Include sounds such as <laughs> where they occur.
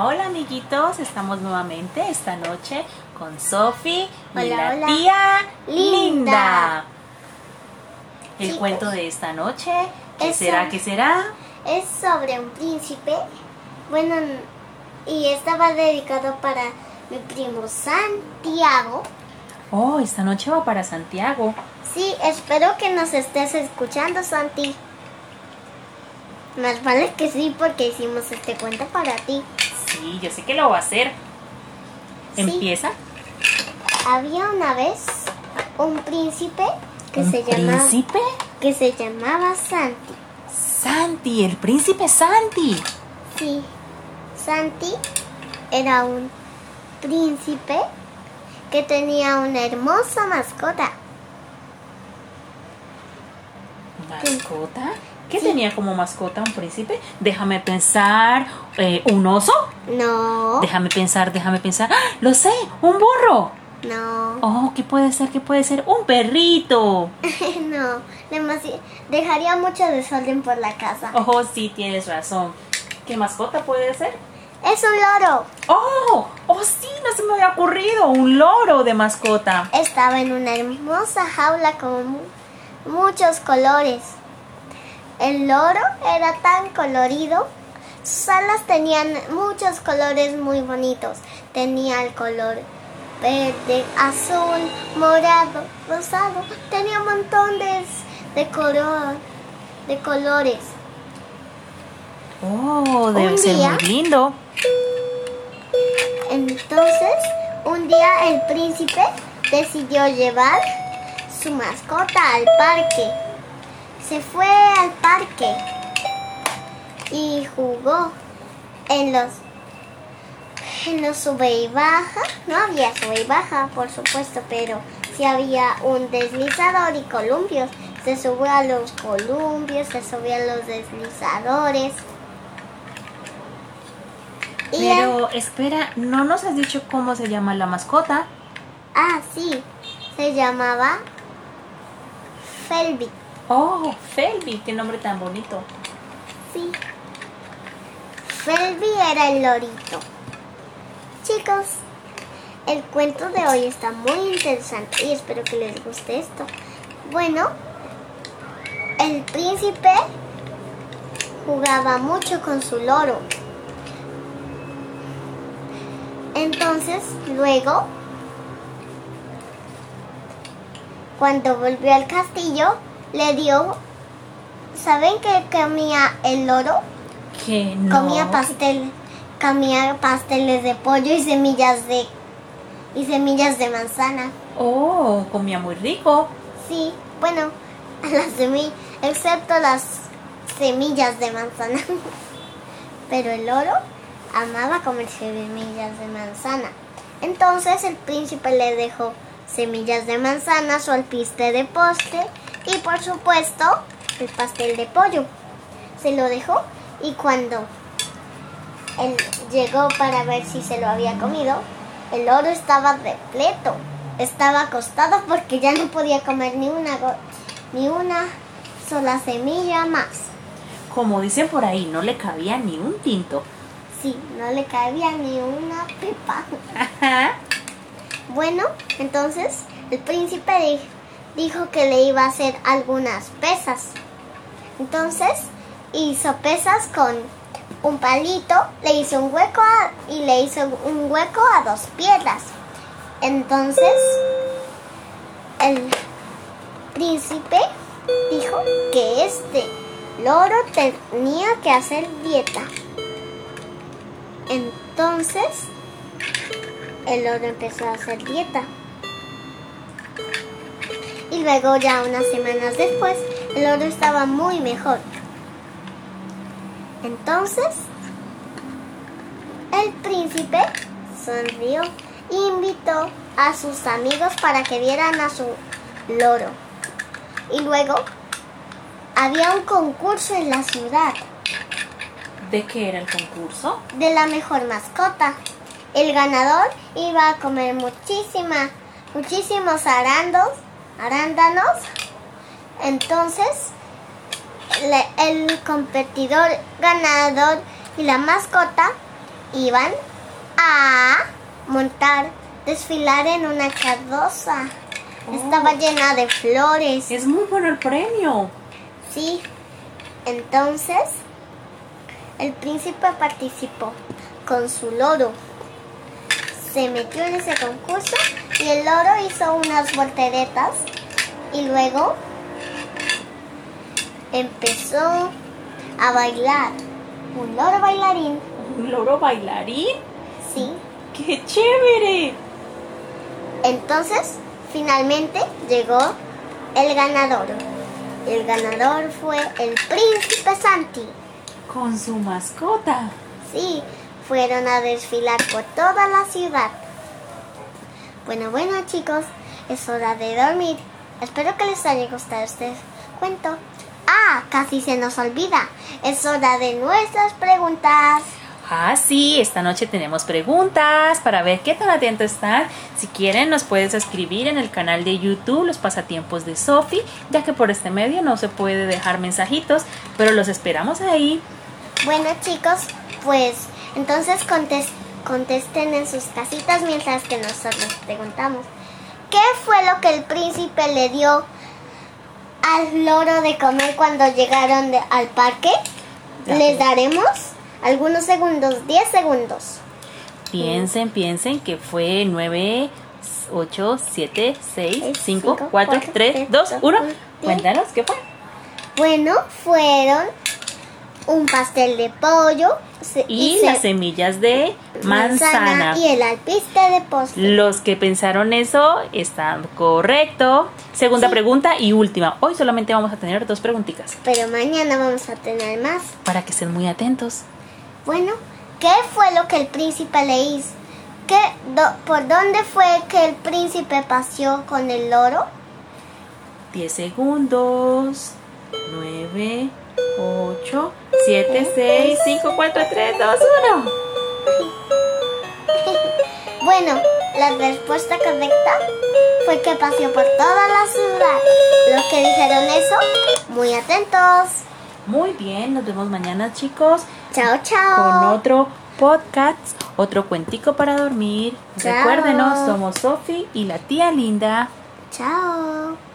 Hola, hola amiguitos, estamos nuevamente esta noche con Sofi y la hola. tía Linda. El Chicos, cuento de esta noche, ¿qué es será? ¿Qué será? Es sobre un príncipe. Bueno, y estaba dedicado para mi primo Santiago. Oh, esta noche va para Santiago. Sí, espero que nos estés escuchando, Santi. Más vale que sí, porque hicimos este cuento para ti. Sí, yo sé que lo va a hacer. Sí. Empieza. Había una vez un príncipe que ¿Un se llamaba príncipe? que se llamaba Santi. Santi, el príncipe Santi. Sí, Santi era un príncipe que tenía una hermosa mascota. ¿Mascota? ¿Qué Sí. tenía como mascota un príncipe? Déjame pensar. eh, ¿Un oso? No, Déjame pensar, déjame pensar. ¡Ah! Lo sé, un burro. no, Oh, ¿qué puede ser? ¿Qué puede ser? Un perrito. <laughs> no. demasi- dejaría mucho desorden por la casa. Oh, sí, tienes razón. ¿Qué mascota puede ser? Es un loro. Oh, oh, sí, no se me había ocurrido. Un loro de mascota. Estaba en una hermosa jaula con mu- muchos colores. El loro era tan colorido. Sus alas tenían muchos colores muy bonitos. Tenía el color verde, azul, morado, rosado. Tenía un montón de, de, color, de colores. Oh, debe Un ser día- muy lindo. Entonces, un día el príncipe decidió llevar su mascota al parque. Se fue al parque y jugó en los en los sube y baja. No había sube y baja, por supuesto, pero sí había un deslizador y columpios. Se subió a los columpios, se subió a los deslizadores. Y Pero espera, no nos has dicho cómo se llama la mascota. Ah, sí. Se llamaba Felby. Oh, Felby, qué nombre tan bonito. Sí. Felby era el lorito. Chicos, el cuento de hoy está muy interesante y espero que les guste esto. Bueno, el príncipe jugaba mucho con su loro. Entonces, luego, cuando volvió al castillo, le dio... ¿Saben qué comía el loro? Que no. Comía pastel, comía pasteles de pollo y semillas de y semillas de manzana. Oh, comía muy rico. Sí, bueno, <laughs> las semillas, excepto las semillas de manzana. <laughs> Pero el loro amaba comer semillas de manzana. Entonces el príncipe le dejó semillas de manzana, su alpiste de postre y por supuesto el pastel de pollo. Se lo dejó y cuando él llegó para ver si se lo había comido, el loro estaba repleto. Estaba acostado porque ya no podía comer ni una, ni una sola semilla más. Como dicen por ahí, no le cabía ni un tinto. Sí, no le cabía ni una pepa. <laughs> Ajá. Bueno, entonces el príncipe di- dijo que le iba a hacer algunas pesas. Entonces hizo pesas con un palito, le hizo un hueco a- y le hizo un hueco a dos piedras. Entonces el príncipe dijo que este loro tenía que hacer dieta. Entonces el loro empezó a hacer dieta. Y luego ya unas semanas después, el loro estaba muy mejor. Entonces, el príncipe sonrió e invitó a sus amigos para que vieran a su loro. Y luego, había un concurso en la ciudad ¿De qué era el concurso? de la mejor mascota. El ganador iba a comer muchísima, muchísimos arandos, arándanos. Entonces, el competidor ganador y la mascota iban a montar, desfilar en una carroza. Estaba llena de flores. Es muy bueno el premio. Sí. Entonces, el príncipe participó con su loro. Se metió en ese concurso y el loro hizo unas volteretas y luego empezó a bailar. Un loro bailarín. ¿Un loro bailarín? Sí. ¡Qué chévere! Entonces, finalmente llegó el ganador. El ganador fue el príncipe Santi. Con su mascota. Sí, fueron a desfilar por toda la ciudad. Bueno, bueno chicos, es hora de dormir. Espero que les haya gustado este cuento. Ah, casi se nos olvida. Es hora de nuestras preguntas. Ah, sí, esta noche tenemos preguntas para ver qué tan atento están. Si quieren, nos puedes escribir en el canal de YouTube Los Pasatiempos de Sophie, ya que por este medio no se puede dejar mensajitos, pero los esperamos ahí. Bueno chicos, pues entonces contes- contesten en sus casitas mientras que nosotros preguntamos. ¿Qué fue lo que el príncipe le dio al loro de comer cuando llegaron de- al parque? Ya. Les daremos algunos segundos, 10 segundos. Piensen, piensen que fue 9, 8, 7, 6, Seis, 5, cinco, 4, cuatro, 3, tres, 2, dos, 1. uno. Cuéntanos, ¿qué fue? Bueno, fueron un pastel de pollo Y las semillas de manzana. y el alpiste de postre. Los que pensaron eso están correcto. Segunda Sí. pregunta y última. Hoy solamente vamos a tener dos preguntitas Pero mañana vamos a tener más. para que estén muy atentos. Bueno, ¿qué fue lo que el príncipe le hizo? ¿Qué, do- ¿Por dónde fue que el príncipe paseó con el loro? 10 segundos. 9, 8, 7, 6, 5, 4, 3, 2, 1. Bueno, la respuesta correcta fue que paseó por toda la ciudad. Los que dijeron eso, muy atentos. Muy bien, nos vemos mañana chicos Chao, chao. con otro podcast, otro cuentico para dormir. Chao. Recuérdenos, somos Sofi y la tía Linda. Chao.